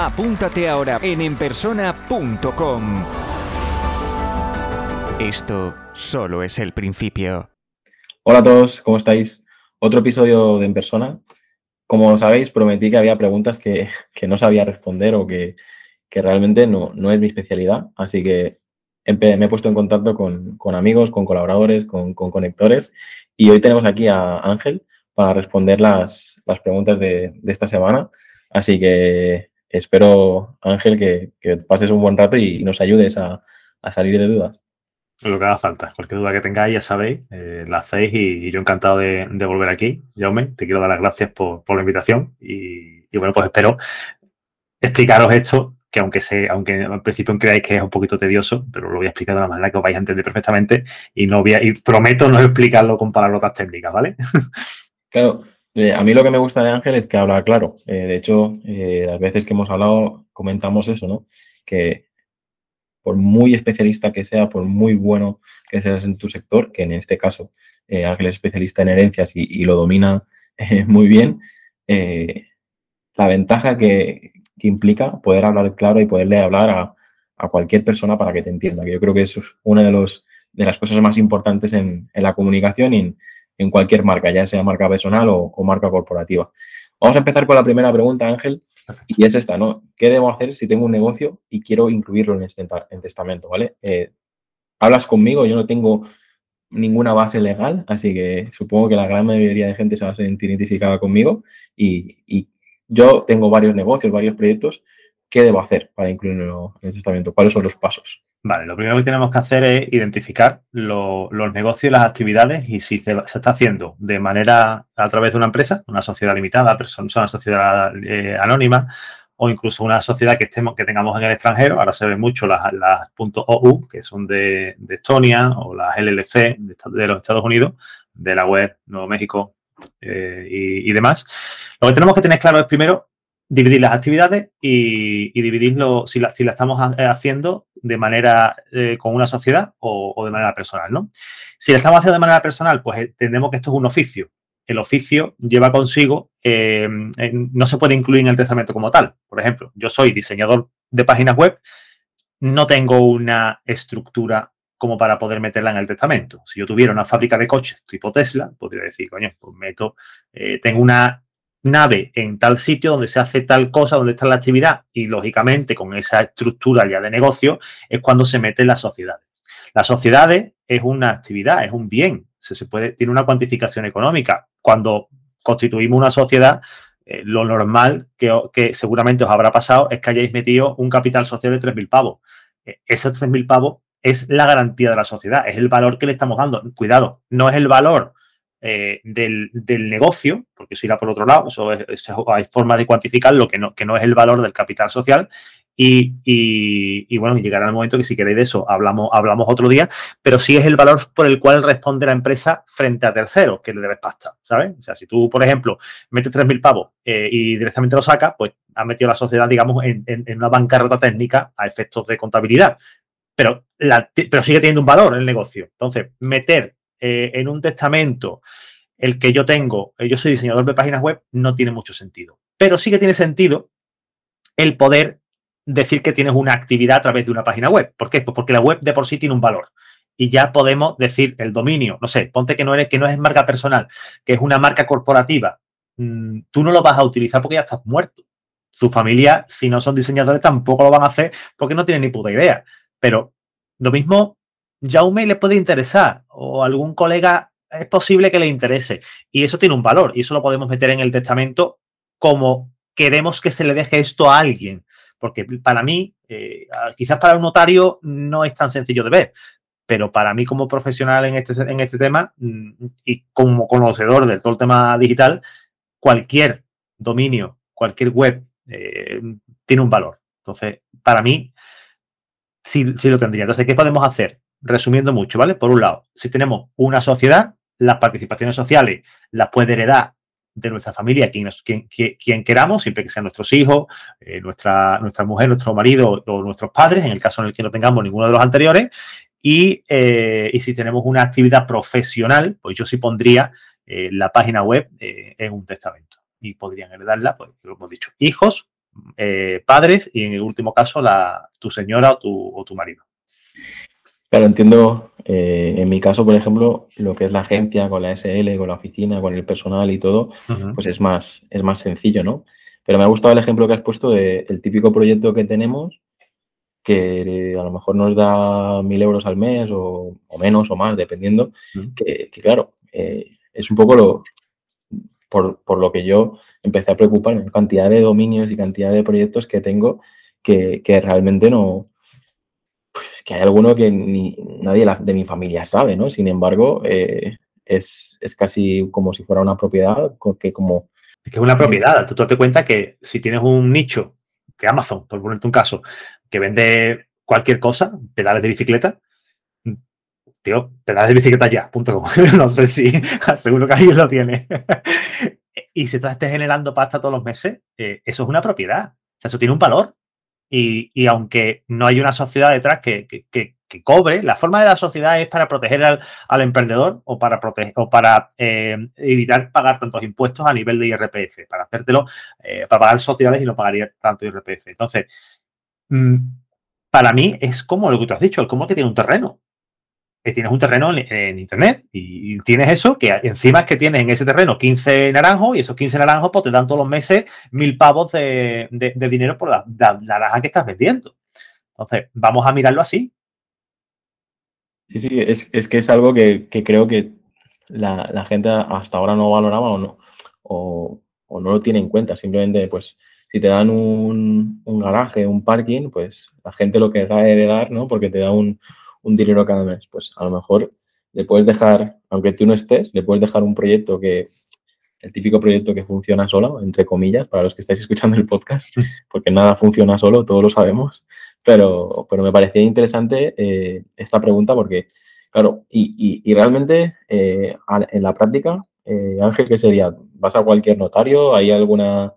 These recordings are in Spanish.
Apúntate ahora en enpersona.com. Esto solo es el principio. Hola a todos, ¿cómo estáis? Otro episodio de En Persona. Como sabéis, prometí que había preguntas que, no sabía responder o que, realmente no, no, es mi especialidad. Así que me he puesto en contacto con, amigos, con colaboradores, con, conectores. Y hoy tenemos aquí a Ángel para responder las, preguntas de, de esta semana. Así que espero, Ángel, que, pases un buen rato y, nos ayudes a, salir de dudas. Lo que haga falta. Cualquier duda que tengáis, ya sabéis, eh, la hacéis y, yo encantado de, volver aquí. Jaume, te quiero dar las gracias por, la invitación y, bueno, pues espero explicaros esto que aunque se, aunque al principio creáis que es un poquito tedioso, pero lo voy a explicar de una manera que os vais a entender perfectamente y no voy a, y prometo no explicarlo con palabras técnicas, ¿vale? Claro, eh, a mí lo que me gusta de Ángel es que habla claro. Eh, de hecho, eh, las veces que hemos hablado comentamos eso, ¿no? Que por muy especialista que sea, por muy bueno que seas en tu sector, que en este caso Ángel es especialista en herencias y, lo domina muy bien, la ventaja que, implica poder hablar claro y poderle hablar a, cualquier persona para que te entienda, que yo creo que es una de, los, las cosas más importantes en, en la comunicación y en, en cualquier marca, ya sea marca personal o, marca corporativa. Vamos a empezar con la primera pregunta, Ángel, y es esta, ¿no? ¿Qué debo hacer si tengo un negocio y quiero incluirlo en, este, en testamento, ¿vale? Eh, hablas conmigo, yo no tengo ninguna base legal, así que supongo que la gran mayoría de gente se va a sentir identificada conmigo y, y yo tengo varios negocios, varios proyectos. ¿Qué debo hacer para incluirlo en el testamento? ¿Cuáles son los pasos? Vale, lo primero que tenemos que hacer es identificar los negocios y las actividades y si se, está haciendo de manera a través de una empresa, una sociedad limitada, persona, una sociedad eh, anónima o incluso una sociedad que estemos que tengamos en el extranjero. Ahora se ven mucho las, las .ou, que son de, Estonia, o las LLC de, los Estados Unidos, de la web Nuevo México eh, y, y demás. Lo que tenemos que tener claro es primero dividir las actividades y, dividirlo si la, estamos haciendo de manera eh, con una sociedad o, de manera personal, ¿no? Si la estamos haciendo de manera personal, pues entendemos que esto es un oficio. El oficio lleva consigo, eh, no se puede incluir en el testamento como tal. Por ejemplo, yo soy diseñador de páginas web, no tengo una estructura como para poder meterla en el testamento. Si yo tuviera una fábrica de coches tipo Tesla, podría decir, coño, pues meto, eh, tengo una nave en tal sitio donde se hace tal cosa, donde está la actividad y lógicamente con esa estructura ya de negocio es cuando se mete en las sociedades. Las sociedades es una actividad, es un bien, se, puede, tiene una cuantificación económica. Cuando constituimos una sociedad, eh, lo normal que, seguramente os habrá pasado es que hayáis metido un capital social de 3.000 pavos. Eh, esos 3.000 pavos es la garantía de la sociedad, es el valor que le estamos dando. Cuidado, no es el valor eh, del, negocio, porque eso irá por otro lado, eso, hay forma de cuantificar lo que no, que no es el valor del capital social. Y, bueno, llegará el momento que si queréis de eso hablamos, hablamos otro día, pero sí es el valor por el cual responde la empresa frente a terceros que le debes pasta, ¿sabes? O sea, si tú, por ejemplo, metes 3.000 pavos eh, y directamente lo sacas, pues has metido la sociedad, digamos, en, en, una bancarrota técnica a efectos de contabilidad. Pero, pero sigue teniendo un valor el negocio. Entonces, meter eh, en un testamento el que yo tengo, eh, yo soy diseñador de páginas web, no tiene mucho sentido. Pero sí que tiene sentido el poder decir que tienes una actividad a través de una página web. ¿Por qué? Pues porque la web de por sí tiene un valor. Y ya podemos decir el dominio, no sé, ponte que no eres, que no es marca personal, que es una marca corporativa. Mm, tú no lo vas a utilizar porque ya estás muerto. Su familia, si no son diseñadores, tampoco lo van a hacer porque no tienen ni puta idea. Pero lo mismo Jaume le puede interesar o algún colega es posible que le interese. Y eso tiene un valor y eso lo podemos meter en el testamento como queremos que se le deje esto a alguien. Porque para mí, eh, quizás para un notario no es tan sencillo de ver, pero para mí como profesional en este, en este tema mm, y como conocedor de todo el tema digital, cualquier dominio, cualquier web eh, tiene un valor. Entonces, para mí, sí, lo tendría. Entonces, ¿qué podemos hacer? Resumiendo mucho, ¿vale? Por un lado, si tenemos una sociedad, las participaciones sociales las puede heredar de nuestra familia, quien, quien, queramos, siempre que sean nuestros hijos, eh, nuestra, nuestra mujer, nuestro marido o nuestros padres, en el caso en el que no tengamos ninguno de los anteriores. Y, eh, si tenemos una actividad profesional, pues yo sí pondría eh, la página web en un testamento. Y podrían heredarla, pues lo hemos dicho, hijos, padres y en el último caso la, tu señora o tu, o tu marido. Claro, entiendo, eh, en mi caso, por ejemplo, lo que es la agencia con la SL, con la oficina, con el personal y todo, pues es más, es más sencillo, ¿no? Pero me ha gustado el ejemplo que has puesto del típico proyecto que tenemos, que a lo mejor nos da mil euros al mes o, menos o más, dependiendo, que, claro, eh, es un poco lo, por, por, lo que yo empecé a preocuparme, cantidad de dominios y cantidad de proyectos que tengo que, que realmente no, que hay alguno que ni, nadie de mi familia sabe, ¿no? Sin embargo, eh, es, casi como si fuera una propiedad que como... Es que es una propiedad. Tú, te das cuenta que si tienes un nicho que Amazon, por ponerte un caso, que vende cualquier cosa, pedales de bicicleta, tío, pedales de bicicleta ya, punto no sé si, seguro que alguien lo tiene. y si estás generando pasta todos los meses, eh, eso es una propiedad. O sea, eso tiene un valor. Y, aunque no hay una sociedad detrás que, cobre, la forma de la sociedad es para proteger al, emprendedor o para, proteger, o para eh, evitar pagar tantos impuestos a nivel de IRPF, para hacértelo, eh, para pagar sociedades y no pagaría tanto IRPF. Entonces, mm, para mí es como lo que tú has dicho, el como que tiene un terreno tienes un terreno en, internet y tienes eso, que encima es que tienes en ese terreno 15 naranjos y esos 15 naranjos pues, te dan todos los meses mil pavos de, dinero por la, naranja que estás vendiendo. Entonces, vamos a mirarlo así. Sí, sí, es, que es algo que, creo que la, gente hasta ahora no valoraba o no, o, no lo tiene en cuenta. Simplemente, pues, si te dan un, garaje, un parking, pues la gente lo querrá heredar, ¿no? Porque te da un, un dinero cada mes. Pues a lo mejor le puedes dejar, aunque tú no estés, le puedes dejar un proyecto que, el típico proyecto que funciona solo, entre comillas, para los que estáis escuchando el podcast, porque nada funciona solo, todos lo sabemos, pero, pero me parecía interesante eh, esta pregunta porque, claro, y, y, realmente eh, en la práctica, eh, Ángel, ¿qué sería? ¿Vas a cualquier notario? ¿Hay alguna,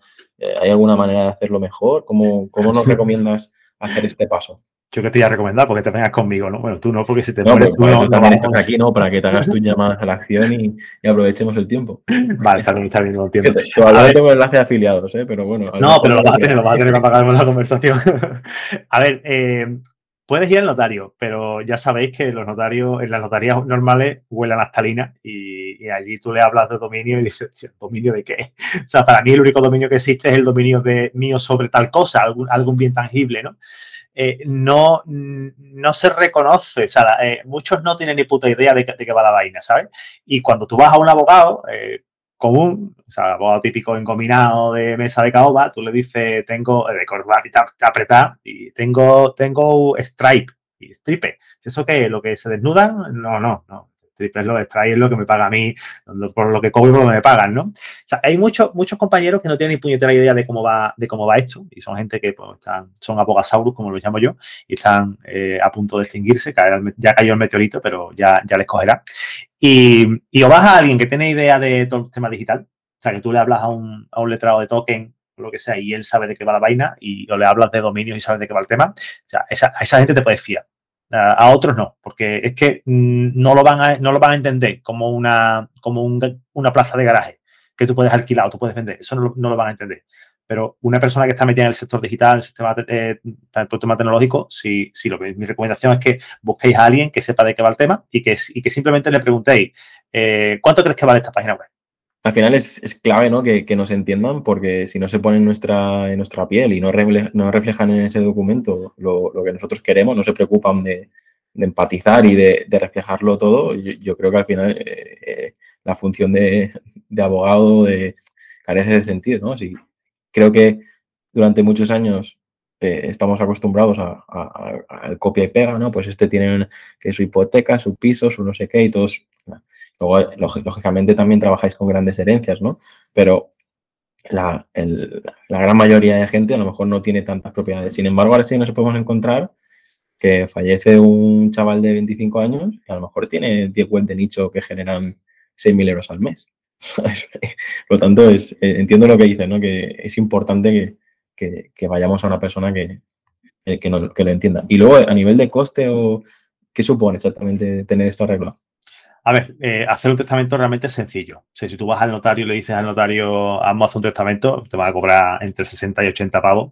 ¿hay alguna manera de hacerlo mejor? ¿Cómo, cómo nos recomiendas hacer este paso? Yo que te iba a recomendar porque te vengas conmigo, ¿no? Bueno, tú no, porque si te no, tú no, también estás aquí, ¿no? Para que te hagas tus llamadas a la acción y, aprovechemos el tiempo. Vale, está bien, está bien, lo entiendo. Todavía tengo enlace de afiliados, ¿eh? Pero bueno. No, pero lo vas a tener, lo vas a tener que pagar la conversación. a ver, eh, puedes ir al notario, pero ya sabéis que los notarios, en las notarías normales, huelen a naftalina y, y allí tú le hablas de dominio y dices, ¿dominio de qué? O sea, para mí el único dominio que existe es el dominio de mío sobre tal cosa, algún, algún bien tangible, ¿no? Eh, no, no se reconoce, o sea, eh, muchos no tienen ni puta idea de, qué va la vaina, ¿sabes? Y cuando tú vas a un abogado eh, común, o sea, abogado típico encominado de mesa de caoba, tú le dices, tengo, de corbata y apretar, y tengo, tengo stripe, y stripe. ¿Eso qué? ¿Lo que se desnudan? No, no, no triple lo extrae es lo que me paga a mí, por lo que cobro, lo me pagan, ¿no? O sea, hay muchos, muchos compañeros que no tienen ni puñetera idea de cómo va, de cómo va esto, y son gente que pues, están, son abogasaurus, como los llamo yo, y están eh, a punto de extinguirse, ya cayó el meteorito, pero ya, ya les cogerá. Y, y o vas a alguien que tiene idea de todo el tema digital, o sea, que tú le hablas a un, a un letrado de token o lo que sea, y él sabe de qué va la vaina, y o le hablas de dominios y sabe de qué va el tema, o sea, esa, a esa gente te puedes fiar a otros no, porque es que mm, no lo van a, no lo van a entender como una, como una plaza de garaje que tú puedes alquilar o tú puedes vender. Eso no, lo van a entender. Pero una persona que está metida en el sector digital, en el sistema, eh, tema tecnológico, sí, sí, lo que mi recomendación es que busquéis a alguien que sepa de qué va el tema y que, y que simplemente le preguntéis eh, ¿cuánto crees que vale esta página web? Al final es, clave ¿no? que, nos entiendan porque si no se ponen en nuestra, en nuestra piel y no, reflejan en ese documento lo, que nosotros queremos, no se preocupan de, empatizar y de, reflejarlo todo, yo, creo que al final eh, eh, la función de, abogado de, carece de sentido. ¿no? creo que durante muchos años eh, estamos acostumbrados al copia y pega, ¿no? Pues este tiene que su hipoteca, su piso, su no sé qué y todos Luego, lógicamente, también trabajáis con grandes herencias, ¿no? Pero la, gran mayoría de gente a lo mejor no tiene tantas propiedades. Sin embargo, ahora sí nos podemos encontrar que fallece un chaval de 25 años y a lo mejor tiene 10 web de nicho que generan 6.000 euros al mes. Por lo tanto, es, eh, entiendo lo que dices, ¿no? que es importante que, vayamos a una persona que, eh, que, lo entienda. Y luego, a nivel de coste, o ¿qué supone exactamente tener esto arreglado? A ver, eh, hacer un testamento realmente es sencillo. si tú vas al notario y le dices al notario, a hacer un testamento, te va a cobrar entre 60 y 80 pavos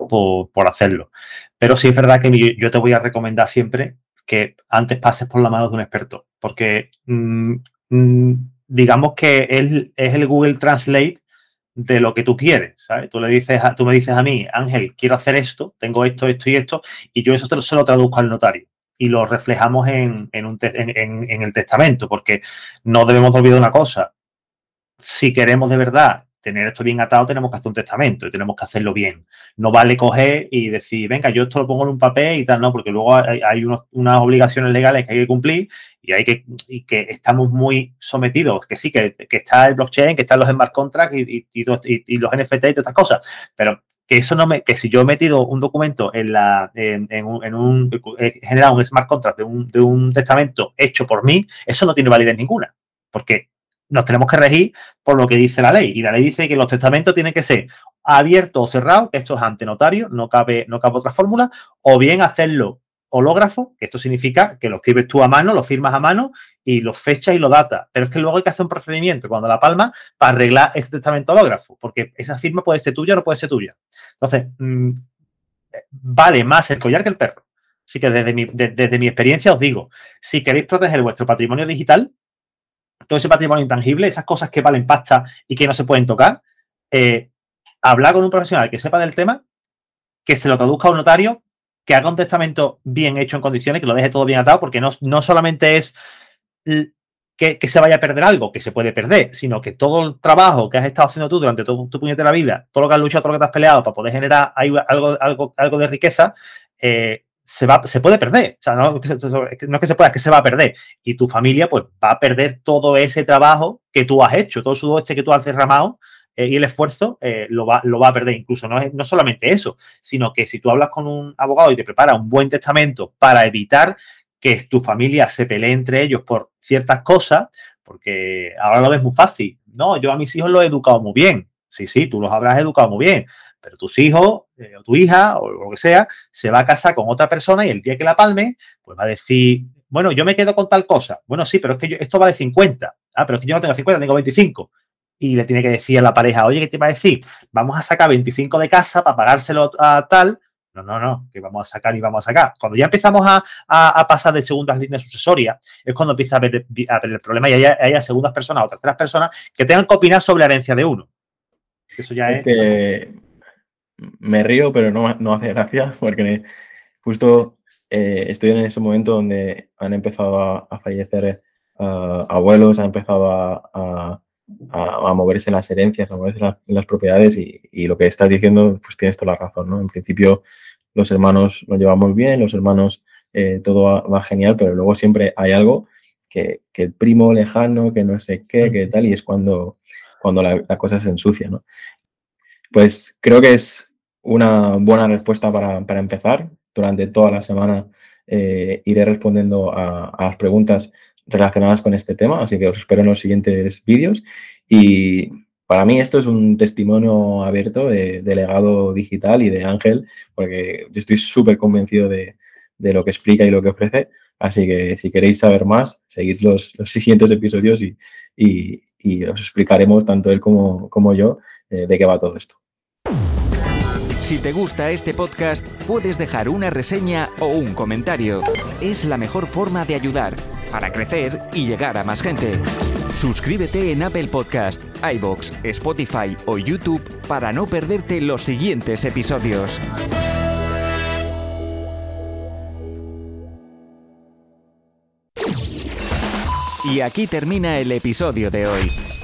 por, hacerlo. Pero sí es verdad que yo te voy a recomendar siempre que antes pases por la mano de un experto, porque mm, mm, digamos que es el Google Translate de lo que tú quieres, ¿sabes? Tú le dices, tú me dices a mí, Ángel, quiero hacer esto, tengo esto, esto y esto, y yo eso te lo, se lo traduzco al notario y lo reflejamos en, el testamento, porque no debemos olvidar una cosa. Si queremos de verdad tener esto bien atado, tenemos que hacer un testamento y tenemos que hacerlo bien. No vale coger y decir, venga, yo esto lo pongo en un papel y tal, no, porque luego hay, unas obligaciones legales que hay que cumplir y hay que, y que estamos muy sometidos, que sí, que, está el blockchain, que están los smart contracts y, y, los NFT y todas estas cosas, pero que eso no me, que si yo he metido un documento en la, en, un, en un, he generado un smart contract de un, de un testamento hecho por mí, eso no tiene validez ninguna, porque nos tenemos que regir por lo que dice la ley. Y la ley dice que los testamentos tienen que ser abiertos o cerrados, esto es ante notario, no cabe, no cabe otra fórmula, o bien hacerlo hológrafo, que esto significa que lo escribes tú a mano, lo firmas a mano y lo fechas y lo data. Pero es que luego hay que hacer un procedimiento cuando la palma para arreglar ese testamento hológrafo, porque esa firma puede ser tuya o no puede ser tuya. Entonces, mm, vale más el collar que el perro. Así que desde mi, desde mi experiencia os digo, si queréis proteger vuestro patrimonio digital, todo ese patrimonio intangible, esas cosas que valen pasta y que no se pueden tocar, eh, hablar con un profesional que sepa del tema, que se lo traduzca a un notario que haga un testamento bien hecho en condiciones, que lo deje todo bien atado, porque no, no solamente es que, se vaya a perder algo, que se puede perder, sino que todo el trabajo que has estado haciendo tú durante tu, tu la vida, todo lo que has luchado, todo lo que te has peleado para poder generar algo, algo, algo de riqueza, eh, se, va, se puede perder. O sea, no, es que se pueda, es que se va a perder. Y tu familia, pues, va a perder todo ese trabajo que tú has hecho, todo el este que tú has derramado y el esfuerzo eh, lo, va, lo va a perder. Incluso no, es, no solamente eso, sino que si tú hablas con un abogado y te prepara un buen testamento para evitar que tu familia se pelee entre ellos por ciertas cosas, porque ahora lo ves muy fácil. No, yo a mis hijos los he educado muy bien. Sí, sí, tú los habrás educado muy bien, pero tus hijos eh, o tu hija o lo que sea se va a casar con otra persona y el día que la palme, pues va a decir, bueno, yo me quedo con tal cosa. Bueno, sí, pero es que esto vale 50. Ah, pero es que yo no tengo 50, tengo 25 y le tiene que decir a la pareja, oye, ¿qué te va a decir? Vamos a sacar 25 de casa para pagárselo a tal. No, no, no, que vamos a sacar y vamos a sacar. Cuando ya empezamos a, pasar de segundas líneas sucesorias, es cuando empieza a ver, el problema y haya, segundas personas o terceras personas que tengan que opinar sobre la herencia de uno. Eso ya es. que me río, pero no, no hace gracia, porque justo eh, estoy en ese momento donde han empezado a, fallecer eh, abuelos, han empezado a a, moverse en las herencias, a moverse en las, propiedades y, lo que estás diciendo, pues tienes toda la razón, ¿no? En principio los hermanos nos llevamos bien, los hermanos eh, todo va, genial, pero luego siempre hay algo que, el primo lejano, que no sé qué, que tal, y es cuando, cuando la, cosa se ensucia, ¿no? Pues creo que es una buena respuesta para, empezar. Durante toda la semana eh, iré respondiendo a las preguntas relacionadas con este tema, así que os espero en los siguientes vídeos. Y para mí esto es un testimonio abierto de, legado digital y de Ángel, porque yo estoy súper convencido de, lo que explica y lo que ofrece. Así que si queréis saber más, seguid los, siguientes episodios y, os explicaremos, tanto él como, como yo, eh, de qué va todo esto. Si te gusta este podcast, puedes dejar una reseña o un comentario. Es la mejor forma de ayudar para crecer y llegar a más gente. Suscríbete en Apple Podcast, iBox, Spotify o YouTube para no perderte los siguientes episodios. Y aquí termina el episodio de hoy.